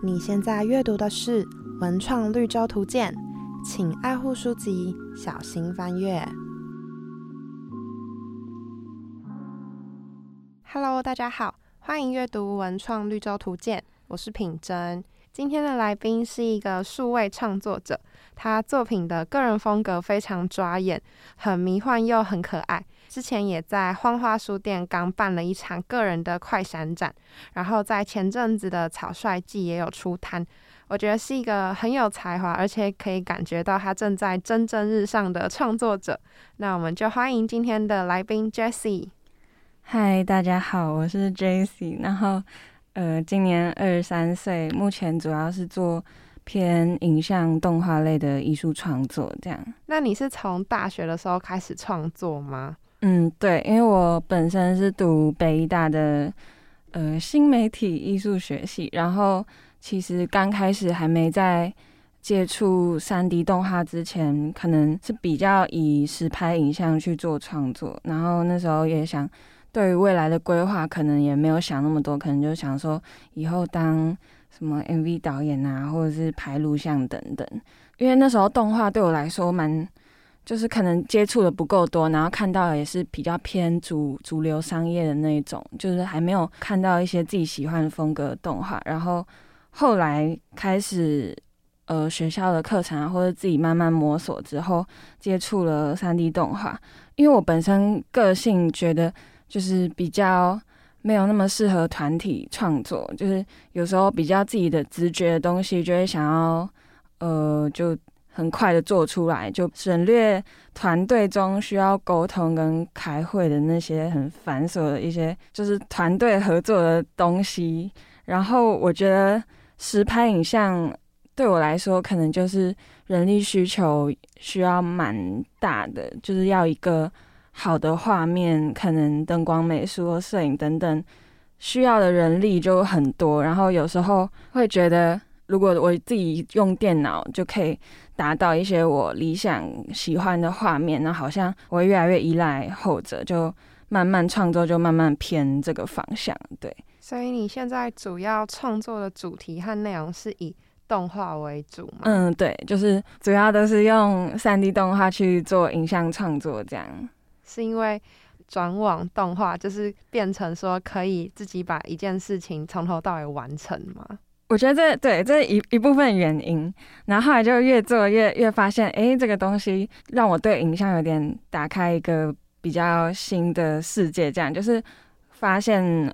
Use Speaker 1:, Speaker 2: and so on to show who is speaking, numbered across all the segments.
Speaker 1: 你现在阅读的是《文创绿洲图鉴》，请爱护书籍，小心翻阅。Hello，大家好，欢迎阅读《文创绿洲图鉴》，我是品珍。今天的来宾是一个数位创作者，他作品的个人风格非常抓眼，很迷幻又很可爱。之前也在荒花书店刚办了一场个人的快闪展，然后在前阵子的草率季也有出摊。我觉得是一个很有才华，而且可以感觉到他正在蒸蒸日上的创作者。那我们就欢迎今天的来宾 Jessie。
Speaker 2: 嗨，大家好，我是 Jessie。然后，呃，今年二十三岁，目前主要是做偏影像动画类的艺术创作。这样，
Speaker 1: 那你是从大学的时候开始创作吗？
Speaker 2: 嗯，对，因为我本身是读北大的呃新媒体艺术学系，然后其实刚开始还没在接触三 D 动画之前，可能是比较以实拍影像去做创作，然后那时候也想对于未来的规划，可能也没有想那么多，可能就想说以后当什么 MV 导演啊，或者是拍录像等等，因为那时候动画对我来说蛮。就是可能接触的不够多，然后看到也是比较偏主主流商业的那一种，就是还没有看到一些自己喜欢的风格动画。然后后来开始呃学校的课程啊，或者自己慢慢摸索之后，接触了三 D 动画。因为我本身个性觉得就是比较没有那么适合团体创作，就是有时候比较自己的直觉的东西，就会想要呃就。很快的做出来，就省略团队中需要沟通跟开会的那些很繁琐的一些，就是团队合作的东西。然后我觉得实拍影像对我来说，可能就是人力需求需要蛮大的，就是要一个好的画面，可能灯光、美术、摄影等等需要的人力就很多。然后有时候会觉得。如果我自己用电脑就可以达到一些我理想喜欢的画面，那好像我会越来越依赖后者，就慢慢创作就慢慢偏这个方向。对，
Speaker 1: 所以你现在主要创作的主题和内容是以动画为主吗？
Speaker 2: 嗯，对，就是主要都是用三 D 动画去做影像创作，这样。
Speaker 1: 是因为转网动画就是变成说可以自己把一件事情从头到尾完成吗？
Speaker 2: 我觉得这对这一一部分原因，然后后来就越做越越发现，哎，这个东西让我对影像有点打开一个比较新的世界，这样就是发现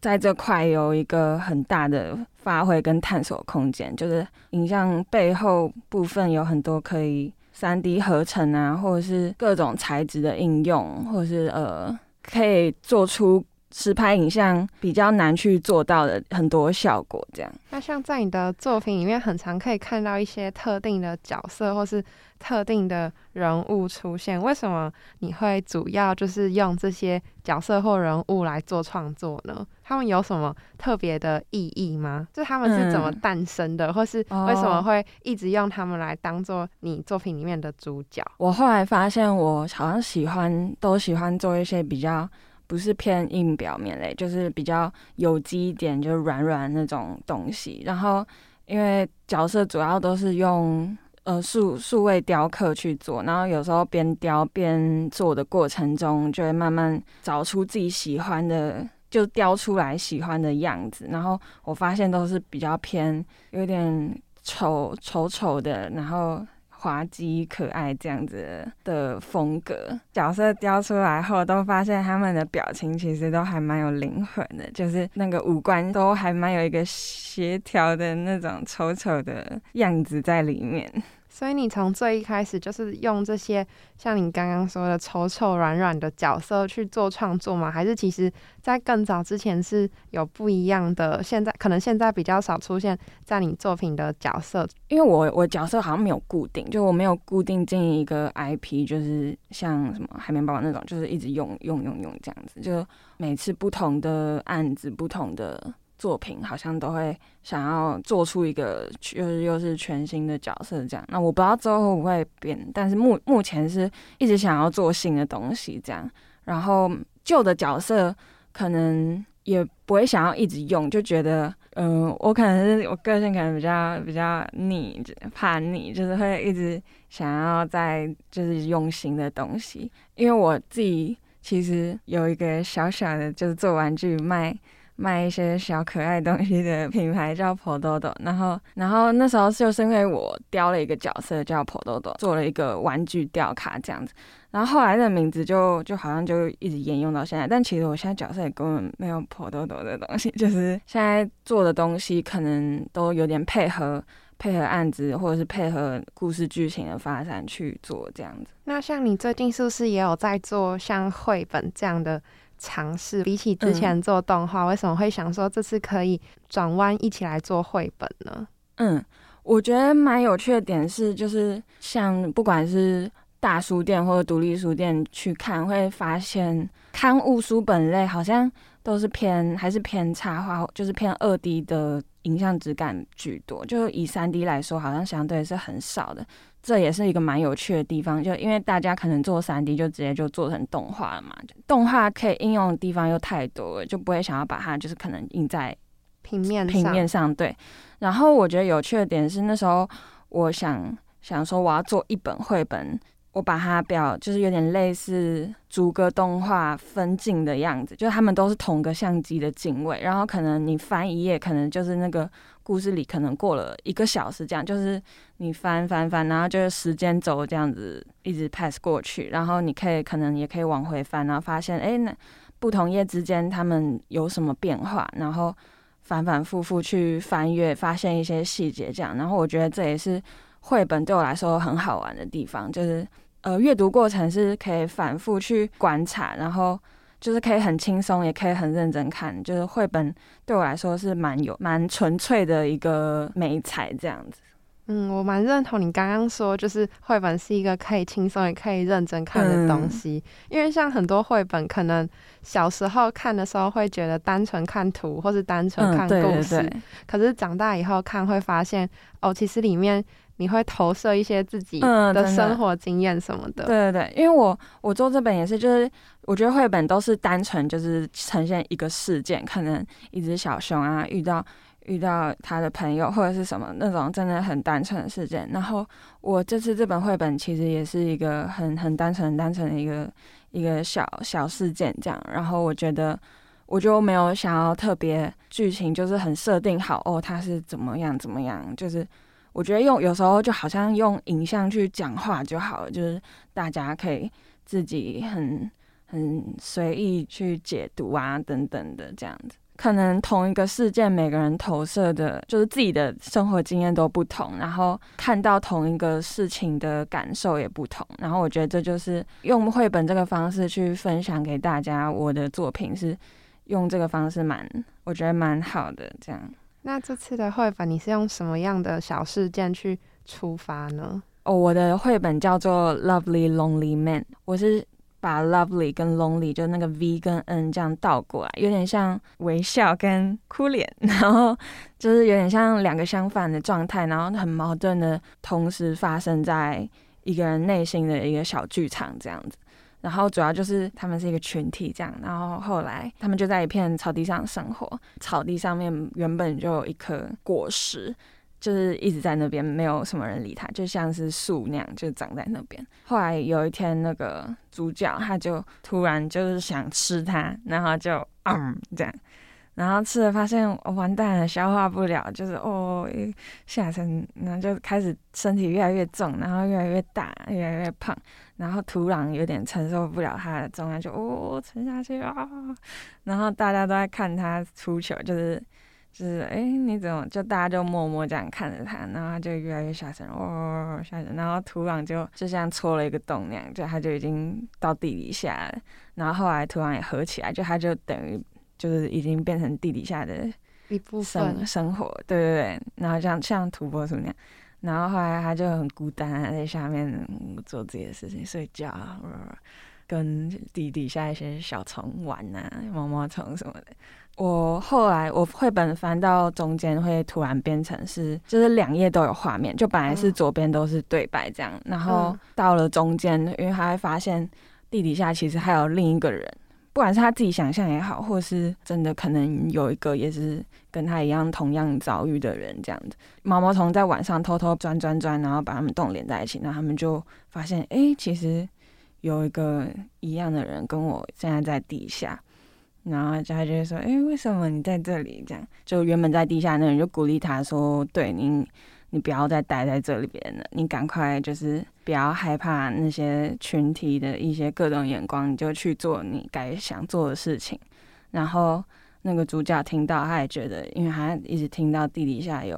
Speaker 2: 在这块有一个很大的发挥跟探索空间，就是影像背后部分有很多可以三 D 合成啊，或者是各种材质的应用，或者是呃可以做出。实拍影像比较难去做到的很多效果，这样。
Speaker 1: 那像在你的作品里面，很常可以看到一些特定的角色或是特定的人物出现。为什么你会主要就是用这些角色或人物来做创作呢？他们有什么特别的意义吗？就他们是怎么诞生的，或是为什么会一直用他们来当做你作品里面的主角？
Speaker 2: 我后来发现，我好像喜欢都喜欢做一些比较。不是偏硬表面类，就是比较有机一点，就是软软那种东西。然后，因为角色主要都是用呃数数位雕刻去做，然后有时候边雕边做的过程中，就会慢慢找出自己喜欢的，就雕出来喜欢的样子。然后我发现都是比较偏有点丑丑丑的，然后。滑稽可爱这样子的风格，角色雕出来后，都发现他们的表情其实都还蛮有灵魂的，就是那个五官都还蛮有一个协调的那种丑丑的样子在里面。
Speaker 1: 所以你从最一开始就是用这些像你刚刚说的丑丑软软的角色去做创作吗？还是其实在更早之前是有不一样的？现在可能现在比较少出现在你作品的角色，
Speaker 2: 因为我我角色好像没有固定，就我没有固定进一个 IP，就是像什么海绵宝宝那种，就是一直用用用用这样子，就每次不同的案子不同的。作品好像都会想要做出一个，就是又是全新的角色这样。那我不知道之后会不会变，但是目目前是一直想要做新的东西这样。然后旧的角色可能也不会想要一直用，就觉得嗯，我可能是我个性可能比较比较逆叛逆，就是会一直想要在就是用心的东西。因为我自己其实有一个小小的，就是做玩具卖卖一些小可爱东西的品牌叫 Pododo。然后然后那时候就是因为我雕了一个角色叫 Pododo，做了一个玩具吊卡这样子。然后后来的名字就就好像就一直沿用到现在，但其实我现在角色也根本没有破豆豆的东西，就是现在做的东西可能都有点配合配合案子或者是配合故事剧情的发展去做这样子。
Speaker 1: 那像你最近是不是也有在做像绘本这样的尝试？比起之前做动画，为什么会想说这次可以转弯一起来做绘本呢？
Speaker 2: 嗯，我觉得蛮有趣的点是，就是像不管是大书店或者独立书店去看，会发现刊物书本类好像都是偏还是偏插画，就是偏二 D 的影像质感居多。就以三 D 来说，好像相对是很少的。这也是一个蛮有趣的地方，就因为大家可能做三 D 就直接就做成动画了嘛，动画可以应用的地方又太多了，就不会想要把它就是可能印在
Speaker 1: 平面
Speaker 2: 平面上。对。然后我觉得有趣的点是，那时候我想想说我要做一本绘本。我把它表就是有点类似逐个动画分镜的样子，就是他们都是同个相机的镜位，然后可能你翻一页，可能就是那个故事里可能过了一个小时，这样就是你翻翻翻，然后就是时间轴这样子一直 pass 过去，然后你可以可能也可以往回翻，然后发现哎，那不同页之间他们有什么变化，然后反反复复去翻阅，发现一些细节这样，然后我觉得这也是绘本对我来说很好玩的地方，就是。呃，阅读过程是可以反复去观察，然后就是可以很轻松，也可以很认真看。就是绘本对我来说是蛮有蛮纯粹的一个美彩这样子。
Speaker 1: 嗯，我蛮认同你刚刚说，就是绘本是一个可以轻松也可以认真看的东西。因为像很多绘本，可能小时候看的时候会觉得单纯看图或是单纯看故事，可是长大以后看会发现，哦，其实里面。你会投射一些自己的生活经验什么的。
Speaker 2: 对对对，因为我我做这本也是，就是我觉得绘本都是单纯就是呈现一个事件，可能一只小熊啊遇到遇到他的朋友或者是什么那种真的很单纯的事件。然后我这次这本绘本其实也是一个很 很单纯很单纯的一个一个小小事件这样。然后我觉得我就没有想要特别剧情，就是很设定好哦，他是怎么样怎么样，就是。我觉得用有时候就好像用影像去讲话就好了，就是大家可以自己很很随意去解读啊等等的这样子。可能同一个事件，每个人投射的，就是自己的生活经验都不同，然后看到同一个事情的感受也不同。然后我觉得这就是用绘本这个方式去分享给大家我的作品，是用这个方式蛮，我觉得蛮好的这样。
Speaker 1: 那这次的绘本你是用什么样的小事件去出发呢？
Speaker 2: 哦，我的绘本叫做《Lovely Lonely Man》，我是把 Lovely 跟 Lonely 就那个 V 跟 N 这样倒过来，有点像微笑跟哭脸，然后就是有点像两个相反的状态，然后很矛盾的同时发生在一个人内心的一个小剧场这样子。然后主要就是他们是一个群体这样，然后后来他们就在一片草地上生活，草地上面原本就有一颗果实，就是一直在那边，没有什么人理它，就像是树那样，就长在那边。后来有一天，那个主角他就突然就是想吃它，然后就嗯这样。然后吃了，发现完蛋了，消化不了，就是哦，下身，然后就开始身体越来越重，然后越来越大，越来越胖，然后土壤有点承受不了它的重量，就哦沉下去啊。然后大家都在看他出球，就是 就是哎，你怎么就大家就默默这样看着他，然后他就越来越下沉，哦下沉，然后土壤就就像戳了一个洞那样，就他就已经到地底下了。然后后来土壤也合起来，就他就等于。就是已经变成地底下的
Speaker 1: 一部分
Speaker 2: 生活，对对对，然后像像土拨鼠那样，然后后来他就很孤单，啊在下面做自己的事情，睡觉，啊跟地底下一些小虫玩啊，毛毛虫什么的。我后来我绘本翻到中间会突然变成是，就是两页都有画面，就本来是左边都是对白这样，然后到了中间，因为他会发现地底下其实还有另一个人。不管是他自己想象也好，或是真的可能有一个也是跟他一样同样遭遇的人，这样子，毛毛虫在晚上偷偷钻钻钻，然后把他们洞连在一起，然后他们就发现，哎，其实有一个一样的人跟我现在在地下，然后他就说，哎，为什么你在这里？这样，就原本在地下那人就鼓励他说，对你。你不要再待在这里边了，你赶快就是不要害怕那些群体的一些各种眼光，你就去做你该想做的事情。然后那个主角听到，他也觉得，因为他一直听到地底下有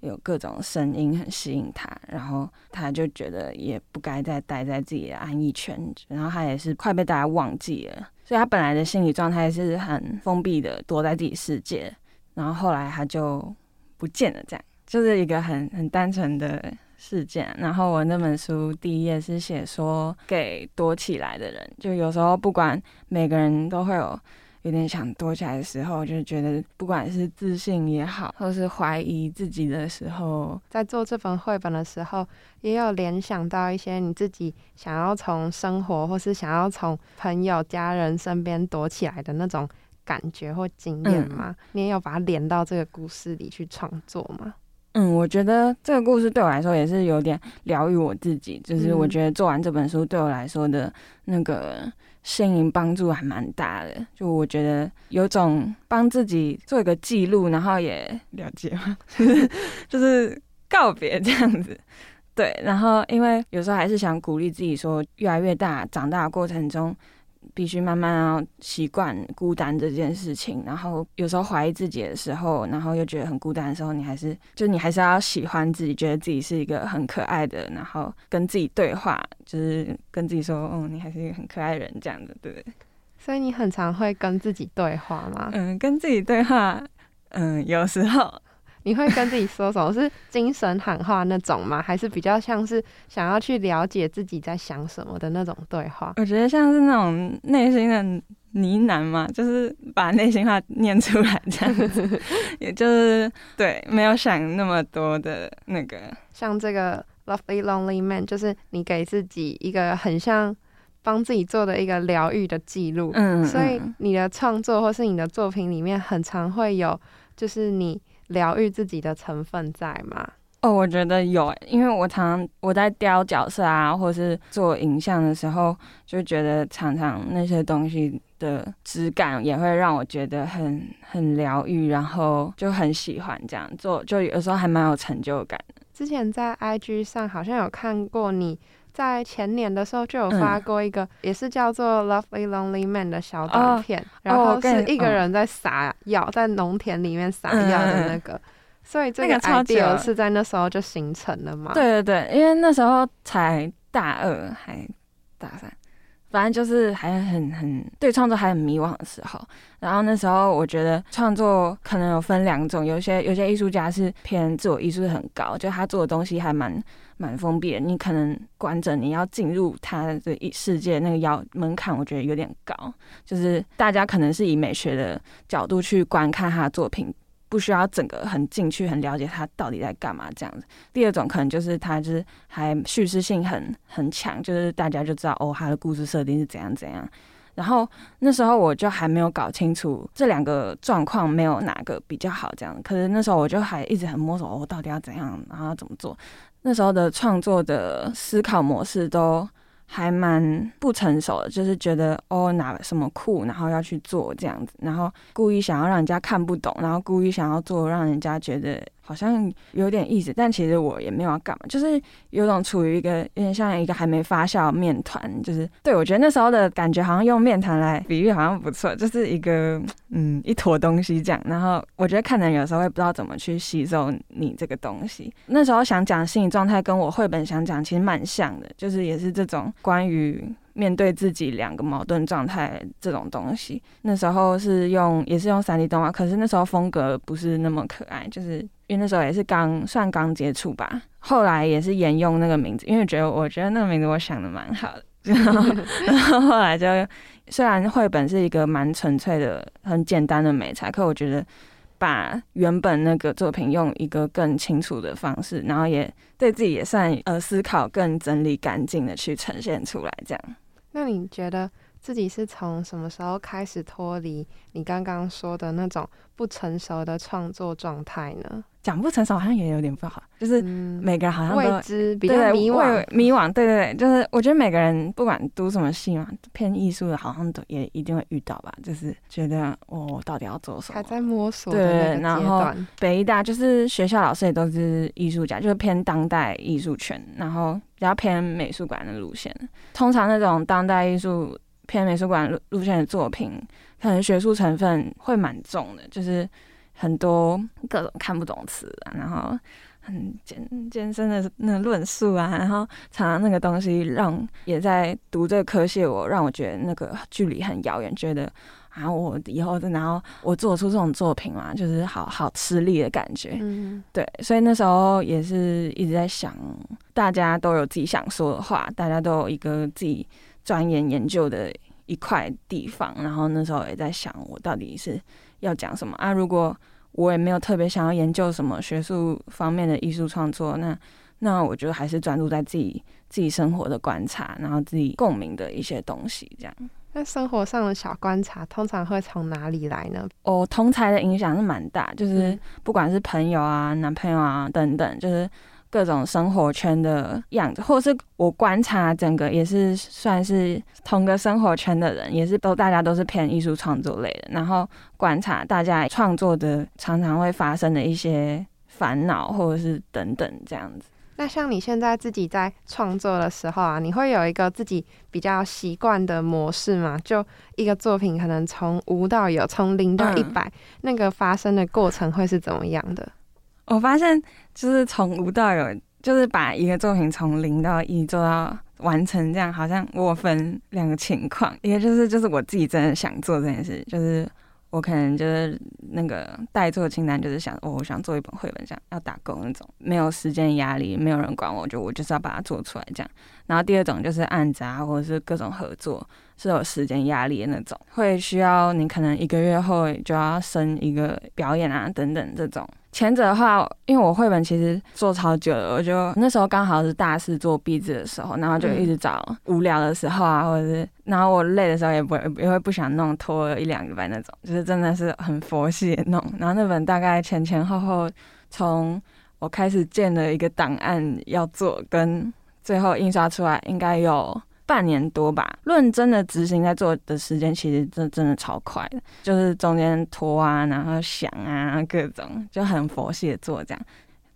Speaker 2: 有各种声音很吸引他，然后他就觉得也不该再待在自己的安逸圈，然后他也是快被大家忘记了，所以他本来的心理状态是很封闭的，躲在自己世界，然后后来他就不见了，这样。就是一个很很单纯的事件，然后我那本书第一页是写说给躲起来的人，就有时候不管每个人都会有有点想躲起来的时候，就是觉得不管是自信也好，或是怀疑自己的时候，
Speaker 1: 在做这本绘本的时候，也有联想到一些你自己想要从生活或是想要从朋友家人身边躲起来的那种感觉或经验吗？你也有把它连到这个故事里去创作吗？
Speaker 2: 嗯，我觉得这个故事对我来说也是有点疗愈我自己。就是我觉得做完这本书对我来说的那个心灵帮助还蛮大的。就我觉得有种帮自己做一个记录，然后也了解嘛，就是告别这样子。对，然后因为有时候还是想鼓励自己说，越来越大，长大的过程中。必须慢慢要习惯孤单这件事情，然后有时候怀疑自己的时候，然后又觉得很孤单的时候，你还是就你还是要喜欢自己，觉得自己是一个很可爱的，然后跟自己对话，就是跟自己说，哦，你还是一个很可爱的人，这样的，对。
Speaker 1: 所以你很常会跟自己对话吗？
Speaker 2: 嗯，跟自己对话，嗯，有时候。
Speaker 1: 你会跟自己说什么？是精神喊话那种吗？还是比较像是想要去了解自己在想什么的那种对话？
Speaker 2: 我觉得像是那种内心的呢喃嘛，就是把内心话念出来这样子，也就是对，没有想那么多的那个。
Speaker 1: 像这个 Lovely Lonely Man，就是你给自己一个很像帮自己做的一个疗愈的记录。嗯，所以你的创作或是你的作品里面，很常会有就是你。疗愈自己的成分在吗？
Speaker 2: 哦，我觉得有，因为我常常我在雕角色啊，或是做影像的时候，就觉得常常那些东西的质感也会让我觉得很很疗愈，然后就很喜欢这样做，就有时候还蛮有成就感的。
Speaker 1: 之前在 IG 上好像有看过你。在前年的时候就有发过一个，也是叫做《Lovely Lonely Man》的小短片，然后是一个人在撒药，在农田里面撒药的那个，所以这个 idea 是在那时候就形成了嘛？
Speaker 2: 对对对，因为那时候才大二还大三。反正就是还很很对创作还很迷惘的时候，然后那时候我觉得创作可能有分两种，有些有些艺术家是偏自我意识很高，就他做的东西还蛮蛮封闭的，你可能观着你要进入他的世界那个要门槛，我觉得有点高，就是大家可能是以美学的角度去观看他的作品。不需要整个很进去，很了解他到底在干嘛这样子。第二种可能就是他就是还叙事性很很强，就是大家就知道哦，他的故事设定是怎样怎样。然后那时候我就还没有搞清楚这两个状况没有哪个比较好这样。可是那时候我就还一直很摸索，我到底要怎样，然后怎么做。那时候的创作的思考模式都。还蛮不成熟的，就是觉得哦哪什么酷，然后要去做这样子，然后故意想要让人家看不懂，然后故意想要做让人家觉得。好像有点意思，但其实我也没有要干嘛，就是有种处于一个有点像一个还没发酵面团，就是对我觉得那时候的感觉好像用面团来比喻好像不错，就是一个 嗯一坨东西这样。然后我觉得看人有时候会不知道怎么去吸收你这个东西。那时候想讲心理状态，跟我绘本想讲其实蛮像的，就是也是这种关于。面对自己两个矛盾状态这种东西，那时候是用也是用三 D 动画，可是那时候风格不是那么可爱，就是因为那时候也是刚算刚接触吧。后来也是沿用那个名字，因为觉得我觉得那个名字我想的蛮好的，然后后来就虽然绘本是一个蛮纯粹的、很简单的美材，可我觉得把原本那个作品用一个更清楚的方式，然后也对自己也算呃思考更整理干净的去呈现出来，这样。
Speaker 1: 那你觉得自己是从什么时候开始脱离你刚刚说的那种不成熟的创作状态呢？
Speaker 2: 讲不成熟好像也有点不好，就是每个人好像
Speaker 1: 未知比较迷惘，
Speaker 2: 迷惘。对对对，就是我觉得每个人不管读什么系嘛，偏艺术的，好像都也一定会遇到吧。就是觉得我到底要做什么，
Speaker 1: 还在摸索。
Speaker 2: 对，然后北医大就是学校老师也都是艺术家，就是偏当代艺术圈，然后比较偏美术馆的路线。通常那种当代艺术偏美术馆路路线的作品，可能学术成分会蛮重的，就是。很多各种看不懂词啊，然后很艰艰深的那论述啊，然后常常那个东西让也在读这个科系，我让我觉得那个距离很遥远，觉得啊，我以后然后我做出这种作品嘛，就是好好吃力的感觉。嗯，对，所以那时候也是一直在想，大家都有自己想说的话，大家都有一个自己钻研研究的一块地方，然后那时候也在想，我到底是。要讲什么啊？如果我也没有特别想要研究什么学术方面的艺术创作，那那我觉得还是专注在自己自己生活的观察，然后自己共鸣的一些东西，这样。
Speaker 1: 那生活上的小观察通常会从哪里来呢？
Speaker 2: 哦，同才的影响是蛮大，就是不管是朋友啊、男朋友啊等等，就是。各种生活圈的样子，或是我观察整个也是算是同个生活圈的人，也是都大家都是偏艺术创作类的，然后观察大家创作的常常会发生的一些烦恼，或者是等等这样子。
Speaker 1: 那像你现在自己在创作的时候啊，你会有一个自己比较习惯的模式吗？就一个作品可能从无到有，从零到一百，那个发生的过程会是怎么样的？
Speaker 2: 我发现就是从无到有，就是把一个作品从零到一做到完成，这样好像我分两个情况，一个就是就是我自己真的想做这件事，就是我可能就是那个待做清单，就是想，我想做一本绘本，这样要打工那种，没有时间压力，没有人管我，就我就是要把它做出来这样。然后第二种就是案子啊，或者是各种合作是有时间压力的那种，会需要你可能一个月后就要生一个表演啊等等这种。前者的话，因为我绘本其实做超久了，我就那时候刚好是大四做壁纸的时候，然后就一直找无聊的时候啊，或者是然后我累的时候也不会也会不想弄，拖一两个班那种，就是真的是很佛系的弄。然后那本大概前前后后，从我开始建了一个档案要做，跟最后印刷出来，应该有。半年多吧，论真的执行在做的时间，其实真真的超快的，就是中间拖啊，然后想啊，各种就很佛系的做这样。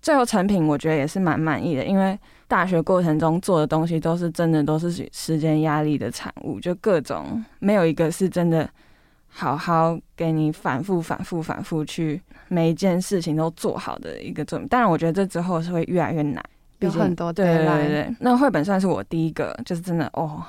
Speaker 2: 最后成品我觉得也是蛮满意的，因为大学过程中做的东西都是真的都是时间压力的产物，就各种没有一个是真的好好给你反复、反复、反复去每一件事情都做好的一个作品。当然，我觉得这之后是会越来越难。
Speaker 1: 有很多
Speaker 2: 对对对对，那绘本算是我第一个，就是真的哦，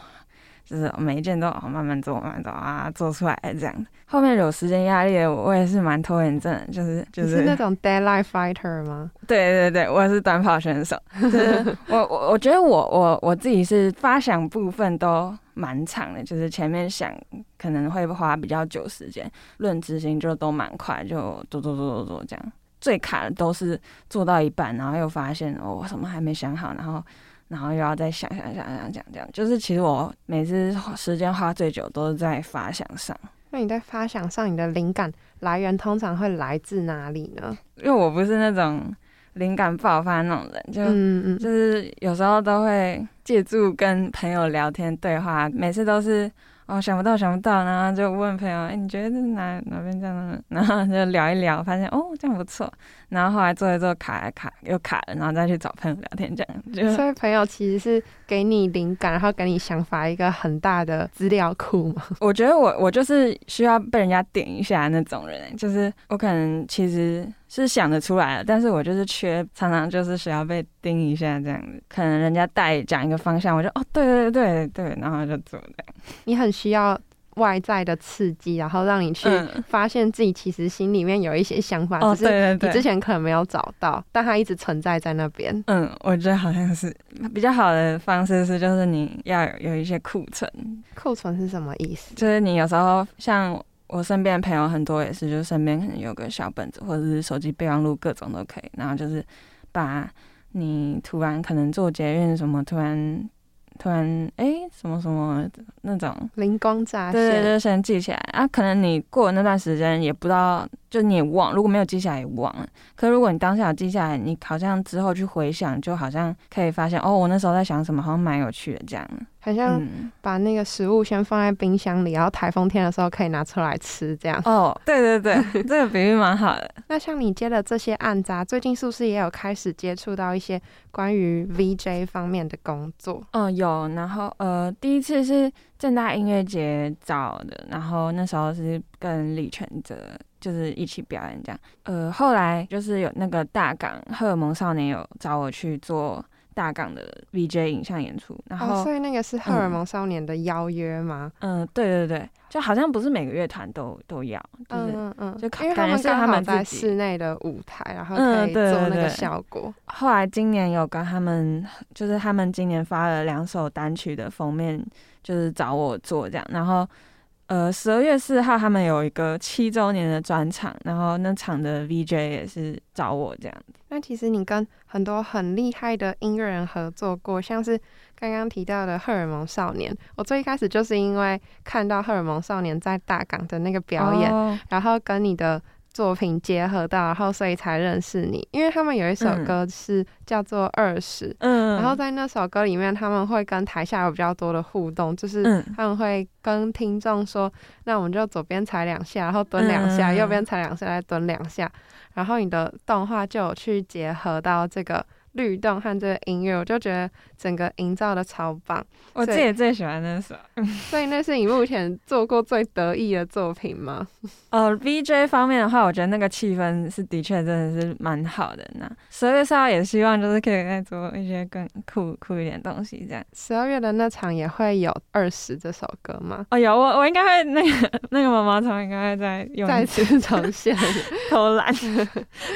Speaker 2: 就是每一件都慢慢做，慢慢做啊，做出来这样后面有时间压力，我也是蛮拖延症，就是就是
Speaker 1: 那种 deadline fighter 吗？
Speaker 2: 对对对，我是短跑选手。我我我觉得我我我自己是发想部分都蛮长的，就是前面想可能会花比较久时间，论执行就都蛮快，就做做做做做这样。最卡的都是做到一半，然后又发现哦，我什么还没想好，然后，然后又要再想想想想想这样，就是其实我每次时间花最久都是在发想上。
Speaker 1: 那你在发想上，你的灵感来源通常会来自哪里呢？
Speaker 2: 因为我不是那种灵感爆发那种人，就嗯嗯，就是有时候都会借助跟朋友聊天对话，每次都是。哦，想不到，想不到，然后就问朋友，哎，你觉得是哪哪边这样？然后就聊一聊，发现哦，这样不错。然后后来做一做，卡了卡又卡了，然后再去找朋友聊天，这样。就
Speaker 1: 所以朋友其实是给你灵感，然后给你想法一个很大的资料库嘛。
Speaker 2: 我觉得我我就是需要被人家点一下那种人，就是我可能其实。是想得出来的，但是我就是缺，常常就是需要被盯一下这样子。可能人家带讲一个方向，我就哦，对对对对，然后就做这样。
Speaker 1: 你很需要外在的刺激，然后让你去发现自己其实心里面有一些想法，只是你之前可能没有找到，但它一直存在在那边。
Speaker 2: 嗯，我觉得好像是比较好的方式是，就是你要有一些库存。
Speaker 1: 库存是什么意思？
Speaker 2: 就是你有时候像。我身边的朋友很多也是，就身边可能有个小本子或者是手机备忘录，各种都可以。然后就是把你突然可能做捷运什么，突然突然哎什么什么那种
Speaker 1: 灵光乍现，
Speaker 2: 对对对，先记起来啊。可能你过了那段时间也不知道，就你也忘，如果没有记下来也忘了。可如果你当下有记下来，你好像之后去回想，就好像可以发现哦，我那时候在想什么，好像蛮有趣的这样。
Speaker 1: 好像把那个食物先放在冰箱里，然后台风天的时候可以拿出来吃，这样。
Speaker 2: 哦，对对对，这个比喻蛮好的。
Speaker 1: 那像你接的这些案子，最近是不是也有开始接触到一些关于 VJ 方面的工作？
Speaker 2: 嗯，有。然后呃，第一次是正大音乐节找的，然后那时候是跟李全哲就是一起表演这样。呃，后来就是有那个大港荷尔蒙少年有找我去做。大港的 VJ 影像演出，然后
Speaker 1: 所以那个是荷尔蒙少年的邀约吗？
Speaker 2: 嗯，对对对，就好像不是每个乐团都都要，就是嗯嗯，就
Speaker 1: 因为他们
Speaker 2: 他们
Speaker 1: 在室内的舞台，然后可以做那个效果。
Speaker 2: 后来今年有跟他们，就是他们今年发了两首单曲的封面，就是找我做这样，然后。呃，十二月四号他们有一个七周年的专场，然后那场的 VJ 也是找我这样子。
Speaker 1: 那其实你跟很多很厉害的音乐人合作过，像是刚刚提到的荷尔蒙少年。我最一开始就是因为看到荷尔蒙少年在大港的那个表演，然后跟你的。作品结合到，然后所以才认识你，因为他们有一首歌是叫做《二十》，嗯，然后在那首歌里面，他们会跟台下有比较多的互动，就是他们会跟听众说：“那我们就左边踩两下，然后蹲两下，右边踩两下，再蹲两下。”然后你的动画就有去结合到这个。律动和这个音乐，我就觉得整个营造的超棒。
Speaker 2: 我自己最喜欢那首，
Speaker 1: 所以那是你目前做过最得意的作品吗？
Speaker 2: 呃，VJ 方面的话，我觉得那个气氛是的确真的是蛮好的。那十二月四号也希望就是可以再做一些更酷酷一点东西，这样。
Speaker 1: 十二月的那场也会有二十这首歌吗？
Speaker 2: 哦，有我我应该会那个 那个毛毛虫应该会再
Speaker 1: 再次重现
Speaker 2: 偷懒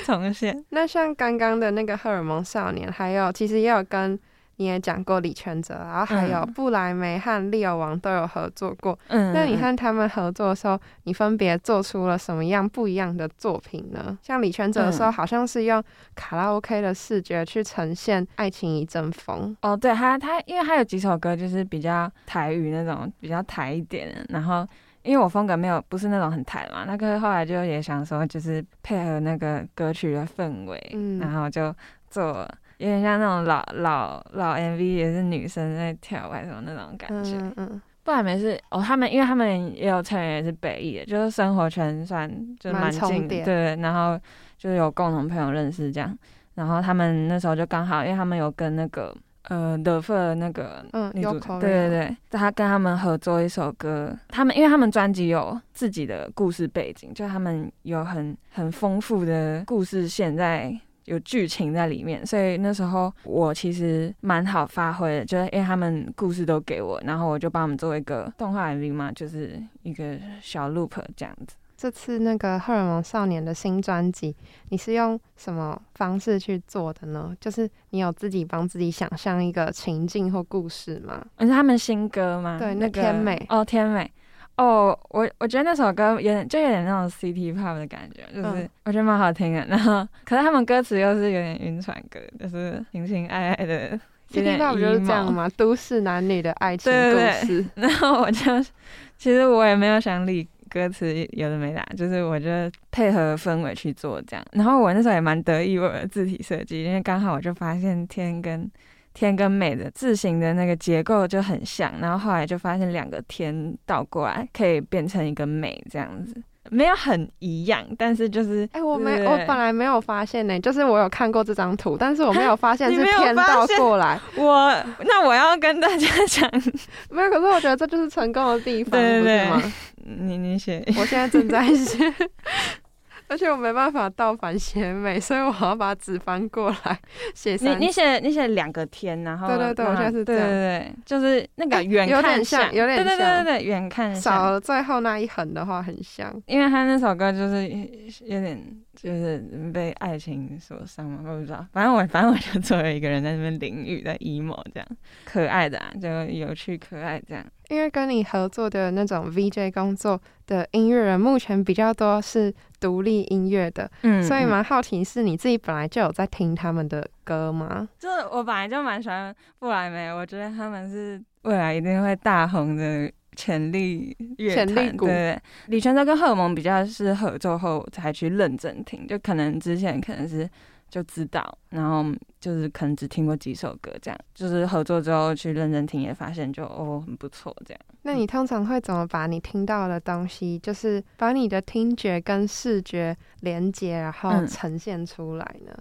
Speaker 2: 重现。
Speaker 1: 那像刚刚的那个荷尔蒙少年，还有其实也有跟你也讲过李全哲，然后还有布莱梅和利尔王都有合作过。嗯，那你和他们合作的时候，你分别做出了什么样不一样的作品呢？像李全哲的时候，好像是用卡拉 OK 的视觉去呈现《爱情一阵风》。
Speaker 2: 哦，对，他他因为他有几首歌就是比较台语那种，比较台一点，然后。因为我风格没有不是那种很台嘛，那个后来就也想说，就是配合那个歌曲的氛围，嗯然后就做有点像那种老老老 MV，也是女生在跳还是什么那种感觉。嗯嗯。不然没事哦，他们因为他们也有成员也是北艺的，就是生活圈算就蛮近，对，然后就是有共同朋友认识这样，然后他们那时候就刚好，因为他们有跟那个。呃，德芙那个女主，对对对，他跟他们合作一首歌，他们因为他们专辑有自己的故事背景，就他们有很很丰富的故事线在，有剧情在里面，所以那时候我其实蛮好发挥的，就是因为他们故事都给我，然后我就帮他们做一个动画 MV 嘛，就是一个小 loop 这样子。
Speaker 1: 这次那个荷尔蒙少年的新专辑，你是用什么方式去做的呢？就是你有自己帮自己想象一个情境或故事吗？
Speaker 2: 是他们新歌吗？
Speaker 1: 对，那个天美
Speaker 2: 哦，天美哦，我我觉得那首歌有点就有点那种 City pop 的感觉，就是我觉得蛮好听的。然后，可是他们歌词又是有点晕船歌，就是情情爱爱的
Speaker 1: City pop 不就是这样吗？都市男女的爱情故事。
Speaker 2: 然后我就其实我也没有想理。歌词有的没的，就是我就配合氛围去做这样。然后我那时候也蛮得意我的字体设计，因为刚好我就发现天跟天跟美的字形的那个结构就很像，然后后来就发现两个天倒过来可以变成一个美这样子。没有很一样，但是就是，
Speaker 1: 哎，我没，我本来没有发现呢，就是我有看过这张图，但是我没有发现是 天倒过来。
Speaker 2: 我 那我要跟大家讲，
Speaker 1: 没有，可是我觉得这就是成功的地方，对对对，
Speaker 2: 你你写，
Speaker 1: 我现在正在写。而且我没办法倒反写美，所以我要把纸翻过来写。
Speaker 2: 你你写你写两个天，然后
Speaker 1: 对对对，我现在是
Speaker 2: 对对对，就是那个远看
Speaker 1: 像，有点
Speaker 2: 像，对对对对对，远看
Speaker 1: 少了最后那一横的话很像，
Speaker 2: 因为他那首歌就是有点就是被爱情所伤嘛，我不知道，反正我反正我就作为一个人在那边淋雨在 emo 这样，可爱的啊，就有趣可爱这样。
Speaker 1: 因为跟你合作的那种 VJ 工作的音乐人，目前比较多是独立音乐的，
Speaker 2: 嗯，
Speaker 1: 所以
Speaker 2: 嗯
Speaker 1: 蛮好奇，是你自己本来就有在听他们的歌吗？
Speaker 2: 就是我本来就蛮喜欢布莱梅，我觉得他们是未来一定会大红的潜力乐坛。
Speaker 1: 潜力股
Speaker 2: 对李泉州跟荷尔蒙比较是合作后才去认真听，就可能之前可能是就知道，然后就是可能只听过几首歌这样，就是合作之后去认真听，也发现就哦很不错这样。
Speaker 1: 那你通常会怎么把你听到的东西，就是把你的听觉跟视觉连接，然后
Speaker 2: 嗯
Speaker 1: 呈现出来呢？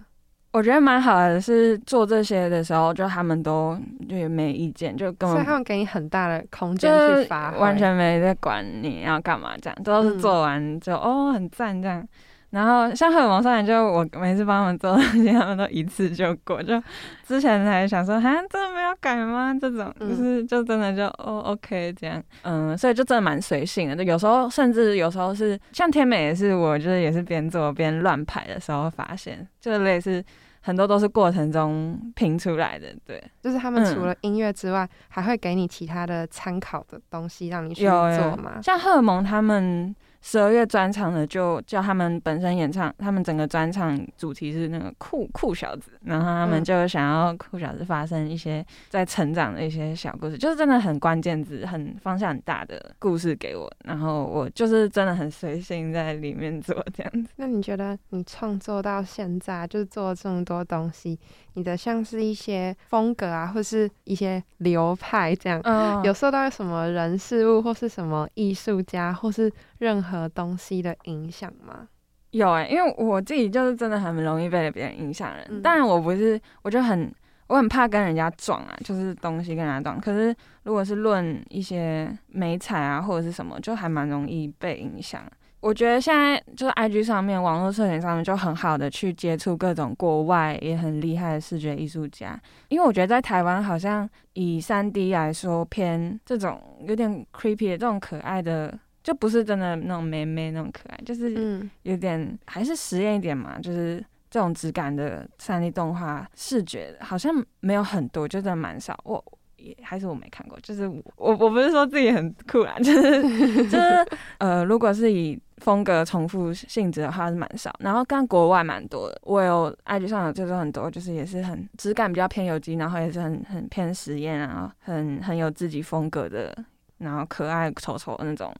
Speaker 2: 我觉得蛮好的，是做这些的时候，就他们都就也没意见，就根本
Speaker 1: 所以他们给你很大的空间去发挥，
Speaker 2: 完全没在管你要干嘛，这样都是
Speaker 1: 嗯
Speaker 2: 做完就、哦很赞这样。然后像荷尔蒙少年，就我每次帮他们做东西，他们都一次就过。就之前还想说，哈，真的没有改吗？这种
Speaker 1: 嗯
Speaker 2: 就是就真的就哦 OK 这样，嗯，所以就真的蛮随性的。就有时候甚至有时候是像天美也是，我就是也是边做边乱排的时候发现，就类似很多都是过程中拼出来的，对。
Speaker 1: 就是他们
Speaker 2: 嗯
Speaker 1: 除了音乐之外，还会给你其他的参考的东西让你去做
Speaker 2: 有
Speaker 1: 吗？
Speaker 2: 像荷尔蒙他们十二月专场的，就叫他们本身演唱，他们整个专场主题是那个酷酷小子，然后他们
Speaker 1: 嗯
Speaker 2: 就想要酷小子发生一些在成长的一些小故事，就是真的很关键字、很方向很大的故事给我，然后我就是真的很随性在里面做这样子。
Speaker 1: 那你觉得你创作到现在，就是做了这么多东西，你的像是一些风格啊，或是一些流派这样，
Speaker 2: 嗯
Speaker 1: 有受到什么人事物或是什么艺术家或是任何东西的影响吗？
Speaker 2: 有哎、因为我自己就是真的很容易被别人影响人。
Speaker 1: 嗯
Speaker 2: 当然我不是，我就很我很怕跟人家撞啊，就是东西跟人家撞。可是如果是论一些美彩啊或者是什么，就还蛮容易被影响。我觉得现在就是 IG 上面、网络社群上面就很好的去接触各种国外也很厉害的视觉艺术家，因为我觉得在台湾好像以三 D 来说偏这种有点 creepy 的这种可爱的，就不是真的那种妹妹那种可爱，就是
Speaker 1: 嗯，
Speaker 2: 有点还是实验一点嘛，就是这种质感的三 D 动画视觉好像没有很多，就真的蛮少。我也还是我没看过，就是我我不是说自己很酷啊，就是就是呃，如果是以风格重复性质的话是蛮少，然后看国外蛮多的，我有 IG 上有就是很多，就是也是很质感比较偏有机，然后也是很很偏实验啊，很很有自己风格的，然后可爱丑丑的那种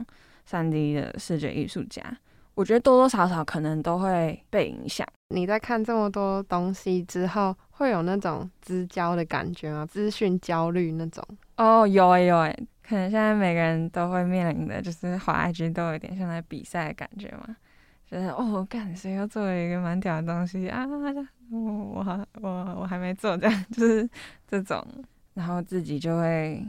Speaker 2: 三 D 的视觉艺术家。我觉得多多少少可能都会被影响。
Speaker 1: 你在看这么多东西之后，会有那种资焦的感觉吗？资讯焦虑那种？
Speaker 2: 哦，有诶、有诶、可能现在每个人都会面临的，就是滑 IG 都有点像在比赛的感觉嘛，就是哦，干谁又做了一个蛮屌的东西啊？我我我我还没做，这样就是这种，然后自己就会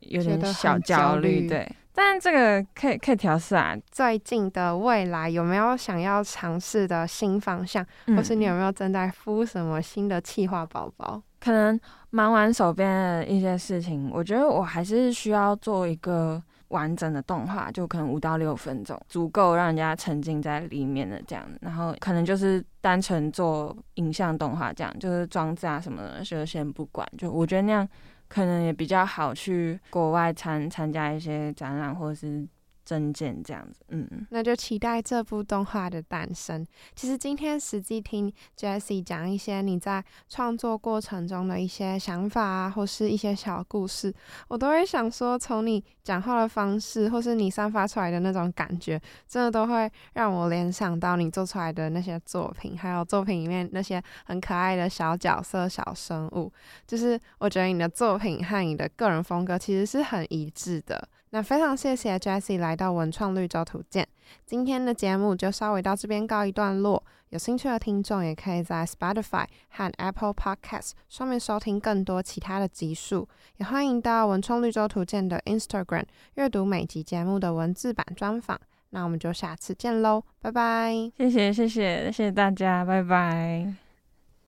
Speaker 2: 有点小
Speaker 1: 焦虑
Speaker 2: 对。但这个可以可以调试啊，
Speaker 1: 最近的未来有没有想要尝试的新方向，或是你有没有正在敷什么新的气化宝宝？
Speaker 2: 可能忙完手边的一些事情，我觉得我还是需要做一个完整的动画，就可能五到六分钟，足够让人家沉浸在里面的这样。然后可能就是单纯做影像动画这样，就是装置啊什么的就先不管。就我觉得那样可能也比较好去国外参参加一些展览或者是证件这样子。嗯，
Speaker 1: 那就期待这部动画的诞生。其实今天实际听 Jessie 讲一些你在创作过程中的一些想法啊，或是一些小故事，我都会想说，从你讲话的方式，或是你散发出来的那种感觉，真的都会让我联想到你做出来的那些作品，还有作品里面那些很可爱的小角色、小生物。就是我觉得你的作品和你的个人风格其实是很一致的。那非常谢谢 Jessie 来到文创绿洲图鉴，今天的节目就稍微到这边告一段落。有兴趣的听众也可以在 Spotify 和 Apple Podcast 上面收听更多其他的集数，也欢迎到文创绿洲图鉴的 Instagram 阅读每集节目的文字版专访。那我们就下次见喽，拜拜。
Speaker 2: 谢谢谢谢谢谢大家，拜拜。